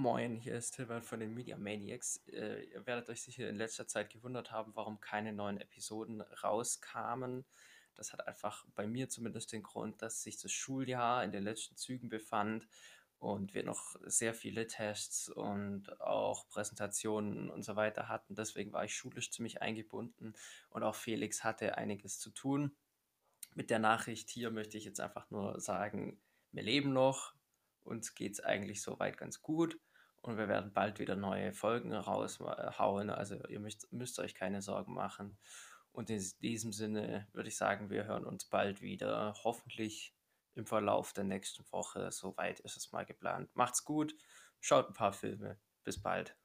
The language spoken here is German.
Moin, hier ist Tilman von den Media Maniacs. Äh, ihr werdet euch sicher in letzter Zeit gewundert haben, warum keine neuen Episoden rauskamen. Das hat einfach bei mir zumindest den Grund, dass sich das Schuljahr in den letzten Zügen befand und wir noch sehr viele Tests und auch Präsentationen und so weiter hatten. Deswegen war ich schulisch ziemlich eingebunden und auch Felix hatte einiges zu tun. Mit der Nachricht hier möchte ich jetzt einfach nur sagen, wir leben noch, uns geht es eigentlich soweit ganz gut und wir werden bald wieder neue Folgen raushauen. Also ihr müsst, müsst euch keine Sorgen machen. Und in diesem Sinne würde ich sagen, wir hören uns bald wieder. Hoffentlich im Verlauf der nächsten Woche. Soweit ist es mal geplant. Macht's gut, schaut ein paar Filme. Bis bald.